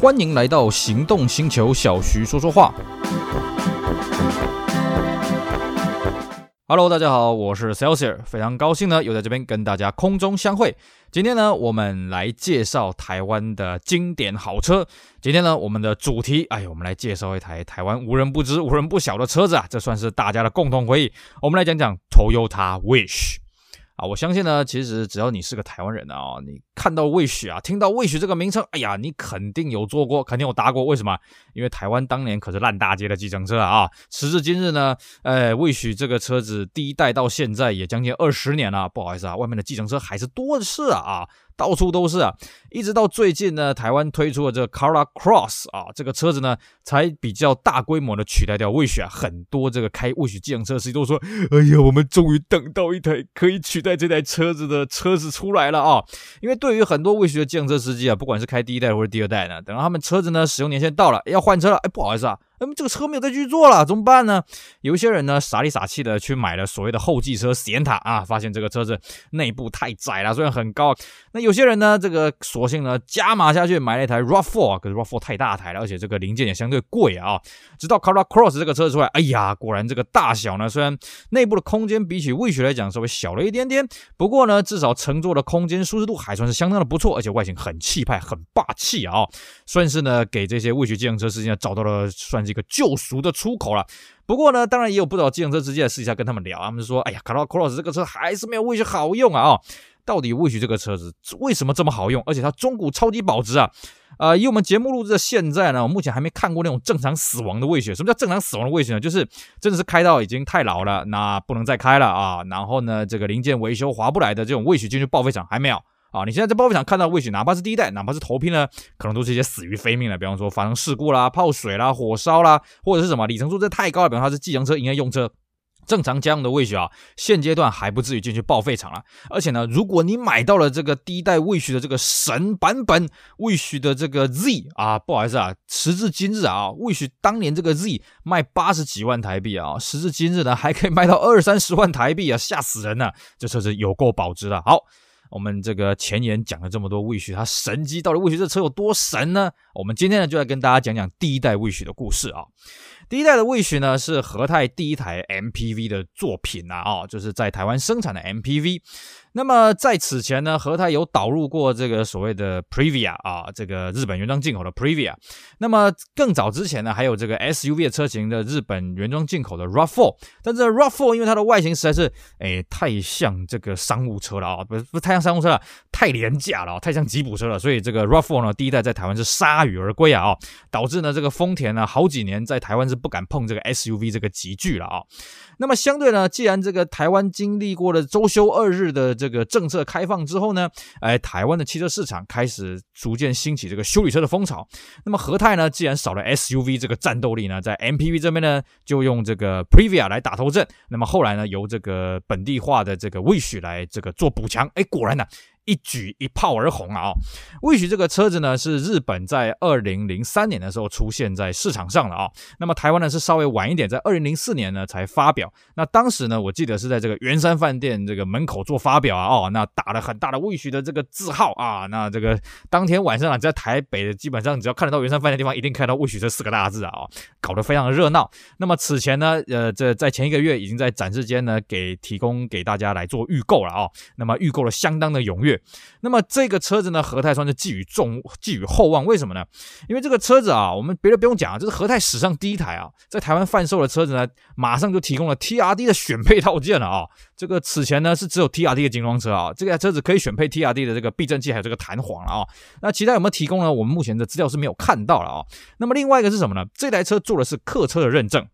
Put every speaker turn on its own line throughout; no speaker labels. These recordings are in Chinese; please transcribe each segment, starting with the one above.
欢迎来到行动星球，小徐说说话。Hello，大家好，我是 Celsius，非常高兴呢，又在这边跟大家空中相会。今天呢，我们来介绍台湾的经典好车。今天呢，我们的主题，哎，我们来介绍一台台湾无人不知、无人不晓的车子啊，这算是大家的共同回忆。我们来讲讲 Toyota Wish。啊，我相信呢，其实只要你是个台湾人啊，你看到魏许啊，听到魏许这个名称，哎呀，你肯定有坐过，肯定有搭过。为什么？因为台湾当年可是烂大街的计程车啊！时至今日呢，呃魏许这个车子第一代到现在也将近二十年了，不好意思啊，外面的计程车还是多的是啊！到处都是啊，一直到最近呢，台湾推出了这个 karla Cross 啊，这个车子呢才比较大规模的取代掉 Wish 啊。很多这个开 Wish 计程车司机都说：“哎呀，我们终于等到一台可以取代这台车子的车子出来了啊！”因为对于很多 Wish 的计程车司机啊，不管是开第一代或者第二代呢，等到他们车子呢使用年限到了，要换车了，哎，不好意思啊。那么这个车没有再继续做了，怎么办呢？有些人呢傻里傻气的去买了所谓的后继车 Sienna 啊，发现这个车子内部太窄了，虽然很高。那有些人呢，这个索性呢加码下去买了一台 RAV4，可是 RAV4 太大台了，而且这个零件也相对贵啊。直到 Corolla Cross 这个车子出来，哎呀，果然这个大小呢，虽然内部的空间比起 Wish 来讲稍微小了一点点，不过呢，至少乘坐的空间舒适度还算是相当的不错，而且外形很气派，很霸气啊，算是呢给这些 Wish 计程车司机呢找到了算。这个救赎的出口了。不过呢，当然也有不少计程车司机在私底下跟他们聊，他们说：“哎呀卡罗 Cross 这个车还是没有 Wish 好用啊！哦，到底 Wish 这个车子为什么这么好用？而且它中古超级保值啊！呃，以我们节目录制的现在呢，我目前还没看过那种正常死亡的 Wish。什么叫正常死亡的 Wish 呢？就是真的是开到已经太老了，那不能再开了啊！然后呢，这个零件维修划不来的这种 Wish 进去报废厂还没有。”啊，你现在在报废厂看到 Wish，哪怕是第一代，哪怕是头批呢，可能都是一些死于非命的，比方说发生事故啦、泡水啦、火烧啦，或者是什么里程数这太高了，比方它是计程车营业用车，正常家用的 Wish 啊，现阶段还不至于进去报废厂了。而且呢，如果你买到了这个第一代 Wish 的这个神版本 Wish 的这个 Z 啊，不好意思啊，时至今日啊，Wish 当年这个 Z 卖八十几万台币啊，时至今日呢还可以卖到二三十万台币啊，吓死人了，这车子有够保值的。好。我们这个前言讲了这么多 Wish，它神机到底 Wish 这车有多神呢？我们今天呢就来跟大家讲讲第一代 Wish 的故事啊。第一代的 Wish 呢是和泰第一台 MPV 的作品呐，哦，就是在台湾生产的 MPV。那么在此前呢，和泰有导入过这个所谓的 Previa 啊，这个日本原装进口的 Previa。那么更早之前呢，还有这个 SUV 的车型的日本原装进口的 RAV4。但是 RAV4 因为它的外形实在是诶太像这个商务车了啊，不不太像商务车了，太廉价了，太像吉普车了，所以这个 RAV4 呢第一代在台湾是铩羽而归啊，哦导致呢这个丰田呢好几年在台湾是不敢碰这个 SUV 这个级距了啊。那么相对呢，既然这个台湾经历过了周休二日的这个政策开放之后呢，哎，台湾的汽车市场开始逐渐兴起这个修理车的风潮。那么和泰呢，既然少了 SUV 这个战斗力呢，在 MPV 这边呢，就用这个 Previa 来打头阵。那么后来呢，由这个本地化的这个 Wish 来这个做补强。哎，果然呢。一举一炮而红啊！Wish 这个车子呢，是日本在二零零三年的时候出现在市场上了啊。那么台湾呢是稍微晚一点，在二零零四年呢才发表。那当时呢，我记得是在这个圆山饭店这个门口做发表啊。哦，那打了很大的 Wish 的这个字号啊。那这个当天晚上啊，在台北的基本上只要看得到圆山饭店的地方，一定看到 Wish 这四个大字啊。搞得非常的热闹。那么此前呢，呃，这在前一个月已经在展示间呢给提供给大家来做预购了啊。那么预购了相当的踊跃。那么这个车子呢，和泰算是寄予重寄予厚望，为什么呢？因为这个车子啊，我们别的不用讲啊，这是和泰史上第一台啊，在台湾贩售的车子呢，马上就提供了 TRD 的选配套件了啊。这个此前呢是只有 TRD 的精装车啊，这个车子可以选配 TRD 的这个避震器，还有这个弹簧了啊。那其他有没有提供呢？我们目前的资料是没有看到了啊。那么另外一个是什么呢？这台车做的是客车的认证。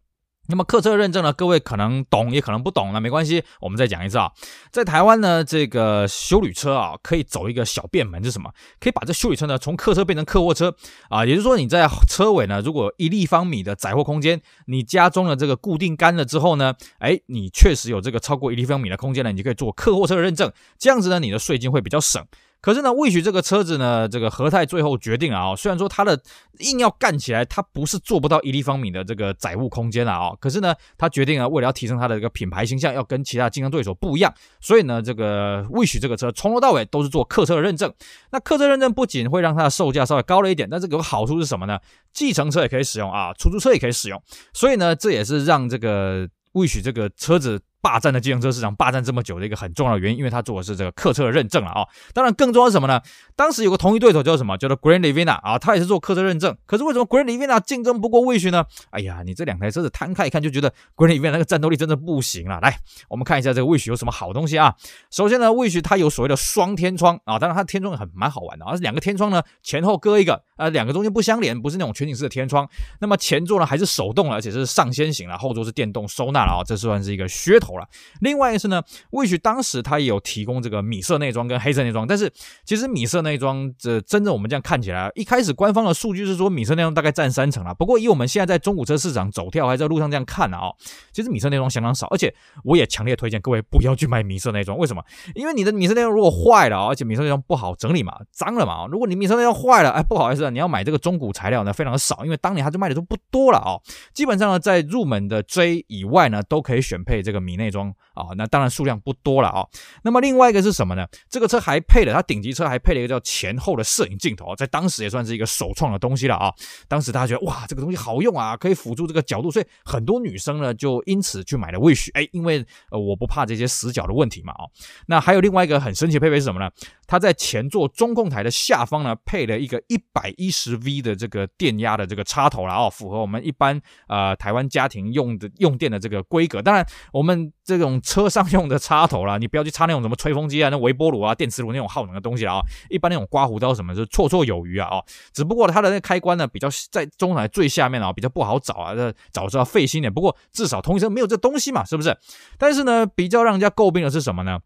那么客车认证呢？各位可能懂，也可能不懂，那没关系，我们再讲一次啊。在台湾呢，这个休旅车啊，可以走一个小便门，是什么？可以把这休旅车呢从客车变成客货车啊。也就是说，你在车尾呢，如果一立方米的载货空间，你加装了这个固定杆了之后呢，哎，你确实有这个超过一立方米的空间呢，你就可以做客货车的认证。这样子呢，你的税金会比较省。可是呢威许这个车子呢，这个和泰最后决定啊、虽然说它的硬要干起来，它不是做不到一立方米的这个载物空间了啊、可是呢，他决定了为了要提升它的这个品牌形象，要跟其他竞争对手不一样，所以呢，这个威许这个车从头到尾都是做客车的认证。那客车认证不仅会让它的售价稍微高了一点，但这个好处是什么呢？计程车也可以使用啊，出租车也可以使用，所以呢，这也是让这个威许这个车子。霸占了计程车市场，霸占这么久的一个很重要的原因，因为他做的是这个客车的认证了啊、当然，更重要是什么呢？当时有个同一对手叫什么？叫做 Grand Livina 啊，他也是做客车认证。可是为什么 Grand Livina 竞争不过 Wish 呢？哎呀，你这两台车子摊开一看，就觉得 Grand Livina 那个战斗力真的不行了。来，我们看一下这个 Wish 有什么好东西啊？首先呢，Wish 它有所谓的双天窗啊，当然它的天窗很蛮好玩的，而是两个天窗呢前后各一个，呃，两个中间不相连，不是那种全景式的天窗。那么前座呢还是手动的，而且是上掀型了，后座是电动收纳了啊，这算是一个噱头了。另外。但是呢，Wish 当时它也有提供这个米色内装跟黑色内装，但是其实米色内装这真正我们这样看起来，一开始官方的数据是说米色内装大概占三成了。不过以我们现在在中古车市场走跳，还在路上这样看啊、哦，其实米色内装相当少，而且我也强烈推荐各位不要去买米色内装。为什么？因为你的米色内装如果坏了，而且米色内装不好整理嘛，脏了嘛。如果你米色内装坏了，哎，不好意思，你要买这个中古材料呢，非常的少，因为当年它就卖的都不多了、哦。基本上呢，在入门的 J 以外呢，都可以选配这个米内内装啊。那当然数量不多了啊、那么另外一个是什么呢？这个车还配了，它顶级车还配了一个叫前后的摄影镜头，在当时也算是一个首创的东西了啊、当时大家觉得哇，这个东西好用啊，可以辅助这个角度，所以很多女生呢就因此去买了 Wish。哎，因为我不怕这些死角的问题嘛、哦。那还有另外一个很神奇的配备是什么呢？它在前座中控台的下方呢配了一个一百一十 V 的这个电压的这个插头了啊、哦，符合我们一般呃台湾家庭用的用电的这个规格。当然我们这种车上用的插头啦，你不要去插那种什么吹风机啊、那微波炉啊、电磁炉那种耗能的东西啊。一般那种刮胡刀什么是绰绰有余啊。哦，只不过它的那开关呢比较在中台最下面啊，比较不好找啊，这找是要费心点。不过至少通行车没有这东西嘛，是不是？但是呢，比较让人家诟病的是什么呢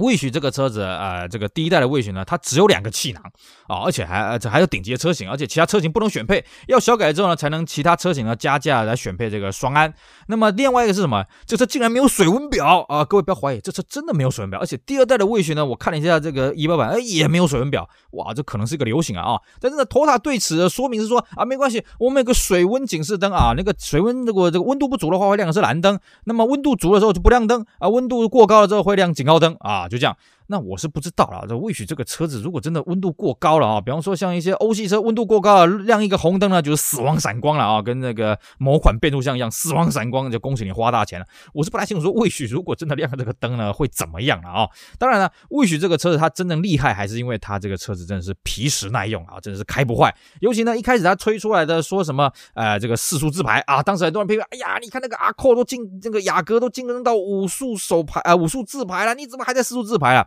？Wish 这个车子，呃，这个第一代的 Wish 呢，它只有两个气囊啊，而且还而且还有顶级的车型，而且其他车型不能选配，要小改之后呢，才能其他车型呢加价来选配这个双安。那么另外一个是什么？这车竟然没有水温表啊！各位不要怀疑，这车真的没有水温表。而且第二代的 Wish 呢，我看了一下这个仪表板，哎，也没有水温表。哇，这可能是一个流行啊啊！但是呢途达对此的说明是说啊，没关系，我们有个水温警示灯啊，那个水温如果这个温度不足的话会亮的是蓝灯，那么温度足的时候就不亮灯啊，温度过高了之后会亮警告灯啊，就这样。那我是不知道了，这 Wish 这个车子如果真的温度过高了啊，比方说像一些欧系车温度过高了，亮一个红灯呢，就是死亡闪光了啊，跟那个某款变速箱一样，死亡闪光，就恭喜你花大钱了。我是不太清楚说 Wish 如果真的亮了这个灯呢，会怎么样了啊？当然了，Wish 这个车子它真正厉害，还是因为它这个车子真的是皮实耐用啊，真的是开不坏。尤其呢，一开始它推出来的说什么，呃，这个四速自排啊，当时很多人批评，哎呀，你看那个阿扣都进这个雅阁都晋升到五速手排啊，五速自排了，你怎么还在四速自排啊？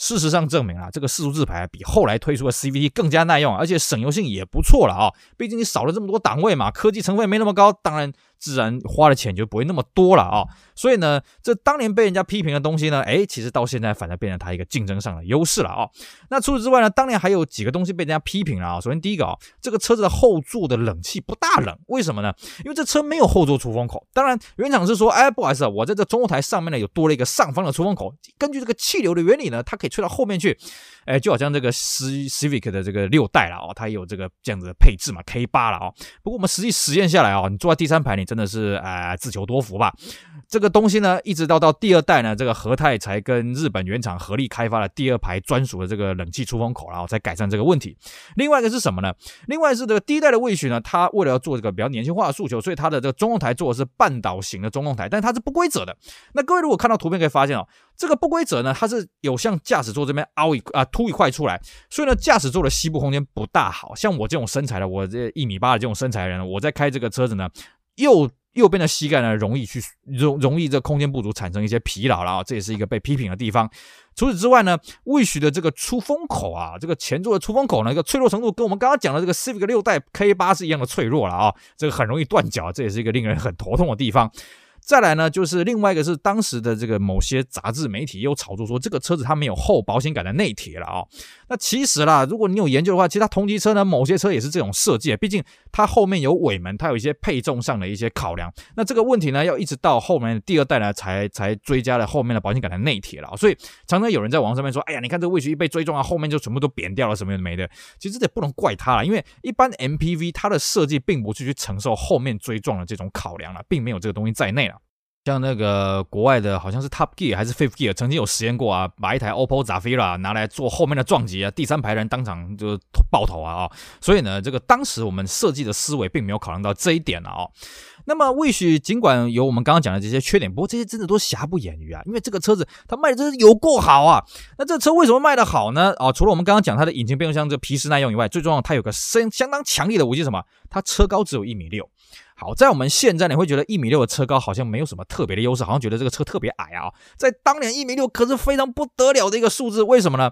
事实上证明啊，这个四速自排比后来推出的 CVT 更加耐用，而且省油性也不错了啊。毕竟你少了这么多档位嘛，科技成分没那么高，当然。自然花的钱就不会那么多了啊、所以呢，这当年被人家批评的东西呢，诶，其实到现在反而变成它一个竞争上的优势了啊、那除此之外呢，当年还有几个东西被人家批评了啊。首先第一个啊，这个车子的后座的冷气不大冷，为什么呢？因为这车没有后座出风口。当然，原厂是说，哎，不好意思啊，我在这中控台上面呢有多了一个上方的出风口，根据这个气流的原理呢，它可以吹到后面去。哎，就好像这个 Civic 的这个六代了哦，它也有这个这样子的配置嘛，K 八了哦。不过我们实际实验下来哦，你坐在第三排，你真的是呃自求多福吧。这个东西呢，一直到到第二代呢，这个和泰才跟日本原厂合力开发了第二排专属的这个冷气出风口，然后才改善这个问题。另外一个是什么呢？另外是这个第一代的 Wish 呢，它为了要做这个比较年轻化的诉求，所以它的这个中控台做的是半岛型的中控台，但它是不规则的。那各位如果看到图片可以发现哦，这个不规则呢，它是有向驾驶座这边凹一啊。凸一块出来，所以呢，驾驶座的膝部空间不大好。像我这种身材的，我这一米八的这种身材的人，我在开这个车子呢，右右边的膝盖呢，容易去容容易这空间不足，产生一些疲劳了啊，这也是一个被批评的地方。除此之外呢，Wish 的这个出风口啊，这个前座的出风口呢，一个脆弱程度跟我们刚刚讲的这个 Civic 六代 K 八是一样的脆弱了啊，这个很容易断脚，这也是一个令人很头痛的地方。再来呢，就是另外一个是当时的这个某些杂志媒体又炒作说，这个车子它没有后保险杆的内贴了啊、那其实啦，如果你有研究的话，其实它同级车呢，某些车也是这种设计。毕竟它后面有尾门，它有一些配重上的一些考量。那这个问题呢，要一直到后面第二代呢，才才追加了后面的保险杆的内铁了。所以常常有人在网上面说：“哎呀，你看这个 Wish 一被追撞啊，后面就全部都扁掉了，什么也没的。”其实这也不能怪它了，因为一般 MPV 它的设计并不是去承受后面追撞的这种考量了，并没有这个东西在内了。像那个国外的，好像是 Top Gear 还是 Fifth Gear，曾经有实验过啊，把一台 Opel Zafira 拿来做后面的撞击啊，第三排人当场就爆头啊啊、哦！所以呢，这个当时我们设计的思维并没有考量到这一点啊、哦。那么 Wish 尽管有我们刚刚讲的这些缺点，不过这些真的都瑕不掩瑜啊，因为这个车子它卖的真是有够好啊。那这车为什么卖的好呢？啊，除了我们刚刚讲它的引擎变速箱这皮实耐用以外，最重要它有个相相当强力的武器，什么？它车高只有一米六。好，在我们现在你会觉得一米六的车高好像没有什么特别的优势，好像觉得这个车特别矮啊。在当年一米六可是非常不得了的一个数字，为什么呢？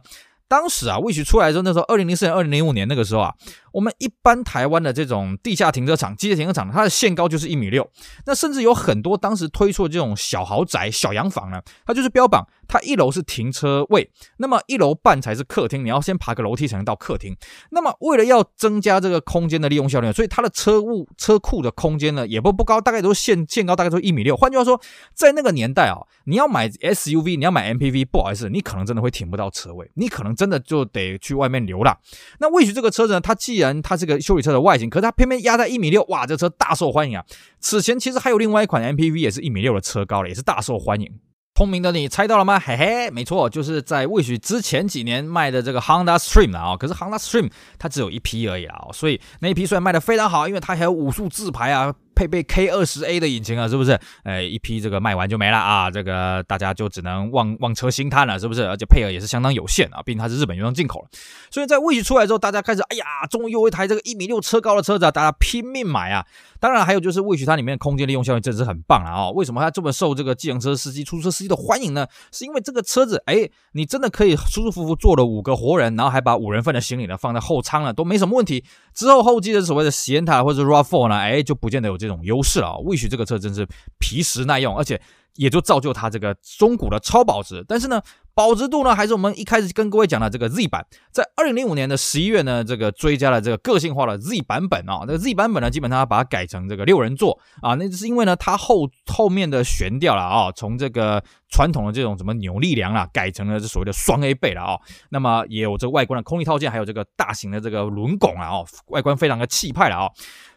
当时啊，Wish 出来的时候，那时候二零零四年、二零零五年那个时候啊。我们一般台湾的这种地下停车场、机械停车场，它的限高就是一米六。那甚至有很多当时推出的这种小豪宅、小洋房呢，它就是标榜它一楼是停车位，那么一楼半才是客厅，你要先爬个楼梯才能到客厅。那么为了要增加这个空间的利用效率，所以它的车务车库的空间呢也不不高，大概都是限限高，大概都一米六。换句话说，在那个年代啊，你要买 SUV，你要买 MPV，不好意思，你可能真的会停不到车位，你可能真的就得去外面流浪。那 Wish 这个车子呢，它既然它是个修理车的外形，可是它偏偏压在一米六，哇，这车大受欢迎啊！此前其实还有另外一款 MPV 也是一米六的车高了，也是大受欢迎。聪明的你猜到了吗？嘿嘿，没错，就是在未许之前几年卖的这个 Honda Stream 啊。可是 Honda Stream 它只有一批而已啊，所以那一批虽然卖的非常好，因为它还有武术自牌啊。配备 K 二十 A 的引擎啊，是不是？哎，一批这个卖完就没了啊，这个大家就只能望望车兴叹了，是不是？而且配额也是相当有限啊，毕竟它是日本原装进口了。所以在 w i 出来之后，大家开始，哎呀，终于有一台这个一米六车高的车子啊，大家拼命买啊。当然还有就是 w i 它里面空间利用效率真是很棒了啊。为什么它这么受这个计程车司机、出租车司机的欢迎呢？是因为这个车子，哎，你真的可以舒舒服服坐了五个活人，然后还把五人份的行李呢放在后舱了，都没什么问题。之后后继的所谓的 Sienna 或者 RAV4 呢，哎，就不见得有这这种优势啊。Wish 这个车真是皮实耐用，而且也就造就它这个中古的超保值。但是呢，保值度呢，还是我们一开始跟各位讲的这个 Z 版，在二零零五年的十一月呢，这个追加了这个个性化的 Z 版本啊。那个 Z 版本呢，基本上把它改成这个六人座啊，那是因为呢，它后后面的悬吊了啊，从这个传统的这种什么扭力梁啊，改成了这所谓的双 A 背了啊。那么也有这外观的空力套件，还有这个大型的这个轮拱啊，哦，外观非常的气派了啊。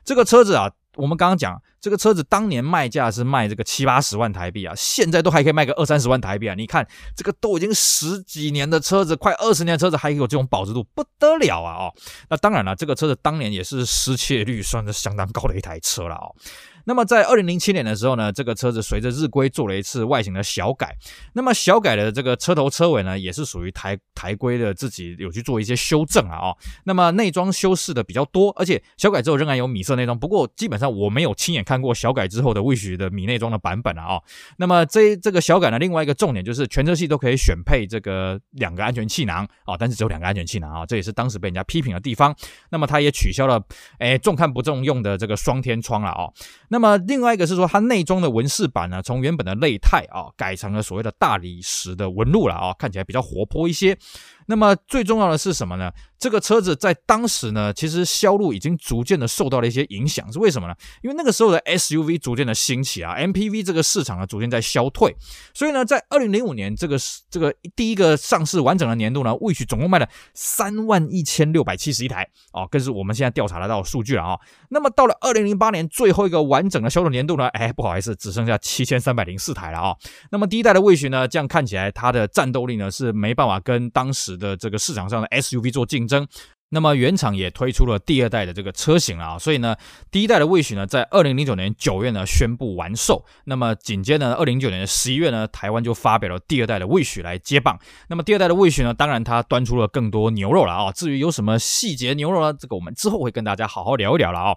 这个车子啊。我们刚刚讲这个车子当年卖价是卖这个七八十万台币啊，现在都还可以卖个二三十万台币啊！你看这个都已经十几年的车子，快二十年的车子还有这种保值度，不得了啊！哦，那当然了，这个车子当年也是失窃率算是相当高的一台车了哦。那么在二零零七年的时候呢，这个车子随着日规做了一次外形的小改。那么小改的这个车头车尾呢，也是属于台台规的自己有去做一些修正啊、哦。那么内装修饰的比较多，而且小改之后仍然有米色内装。不过基本上我没有亲眼看过小改之后的 Wish 的米内装的版本啊、那么这这个小改呢，另外一个重点就是全车系都可以选配这个两个安全气囊啊、但是只有两个安全气囊啊、这也是当时被人家批评的地方。那么它也取消了哎重看不重用的这个双天窗了啊、那么另外一个是说，它内装的纹饰板呢，从原本的内钛啊，改成了所谓的大理石的纹路了啊，看起来比较活泼一些。那么最重要的是什么呢？这个车子在当时呢，其实销路已经逐渐的受到了一些影响，是为什么呢？因为那个时候的 SUV 逐渐的兴起啊，MPV 这个市场呢逐渐在消退，所以呢，在二零零五年这个这个第一个上市完整的年度呢，Wish 总共卖了三万一千六百七十一台啊，更是我们现在调查得到的数据了啊。那么到了二零零八年最后一个完整的销售年度呢，哎，不好意思，只剩下七千三百零四台了啊。那么第一代的 Wish 呢，这样看起来它的战斗力呢是没办法跟当时的这个市场上的 SUV 做竞争，那么原厂也推出了第二代的这个车型了啊，所以呢，第一代的 Wish 呢，在二零零九年九月呢宣布完售，那么紧接着，二零零九年的十一月呢，台湾就发表了第二代的 Wish 来接棒。那么第二代的 Wish 呢，当然它端出了更多牛肉了啊，至于有什么细节牛肉呢，这个我们之后会跟大家好好聊一聊了啊。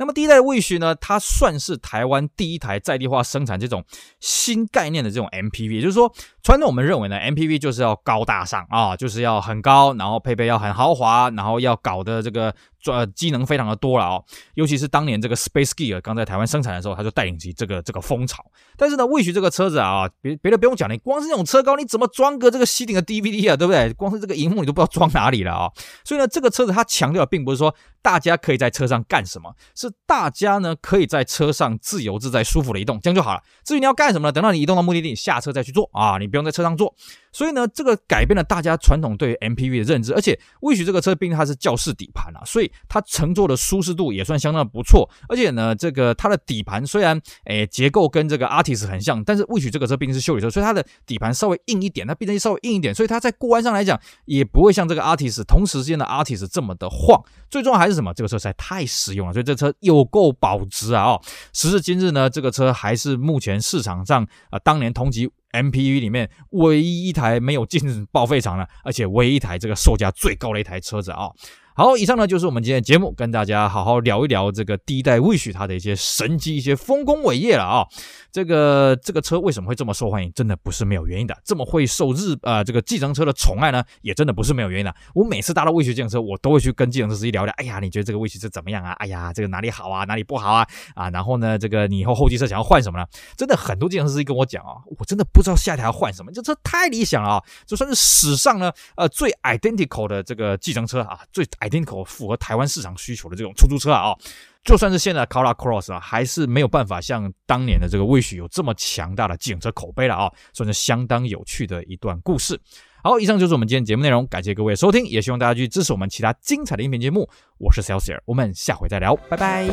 那么第一代的 Wish 呢，它算是台湾第一台在地化生产这种新概念的这种 MPV，也就是说，传统我们认为呢，MPV 就是要高大上啊，就是要很高，然后配备要很豪华，然后要搞的这个呃机能非常的多了哦。尤其是当年这个 Space Gear 刚在台湾生产的时候，它就带领起这个这个风潮。但是呢，Wish 这个车子啊，别别的不用讲，你光是这种车高，你怎么装个这个吸顶的 DVD 啊，对不对？光是这个荧幕你都不知道装哪里了啊、所以呢，这个车子它强调的并不是说大家可以在车上干什么，是大家呢可以在车上自由自在、舒服的移动，这样就好了。至于你要干什么呢？等到你移动到目的地，下车再去做啊，你不用在车上做。所以呢，这个改变了大家传统对 MPV 的认知，而且 Wish 这个车毕竟它是轿式底盘啊，所以它乘坐的舒适度也算相当不错。而且呢，这个它的底盘虽然诶结构跟这个 Artis 很像，但是 Wish 这个车毕竟是修理车，所以它的底盘稍微硬一点，它变成稍微硬一点，所以它在过弯上来讲也不会像这个 Artis 同时间的 Artis 这么的晃。最重要还是什么？这个车实在太实用了，所以这车有够保值啊！哦，时至今日呢，这个车还是目前市场上啊、当年同级。MPV 里面唯一一台没有进报废厂的，而且唯一一台这个售价最高的一台车子啊。好，以上呢就是我们今天的节目，跟大家好好聊一聊这个第一代 Wish 它的一些神迹、一些丰功伟业了啊。这个这个车为什么会这么受欢迎？真的不是没有原因的。这么会受日、呃、这个计程车的宠爱呢，也真的不是没有原因的。我每次搭到 Wish 计程车，我都会去跟计程车司机聊聊。哎呀，你觉得这个 Wish 是怎么样啊？哎呀，这个哪里好啊？哪里不好啊？啊，然后呢，这个你以后后继车想要换什么呢？真的很多计程车司机跟我讲啊，我真的不知道下一台要换什么。这车太理想了啊，就算是史上呢呃最 identical 的这个计程车啊，最 identical 符合台湾市场需求的这种出租车啊，就算是现在的 Corolla Cross 啊，还是没有办法像当年的这个 Wish 有这么强大的计程车口碑了啊，算是相当有趣的一段故事。好，以上就是我们今天节目内容，感谢各位收听，也希望大家继续支持我们其他精彩的音频节目。我是 Celsius，我们下回再聊，拜拜。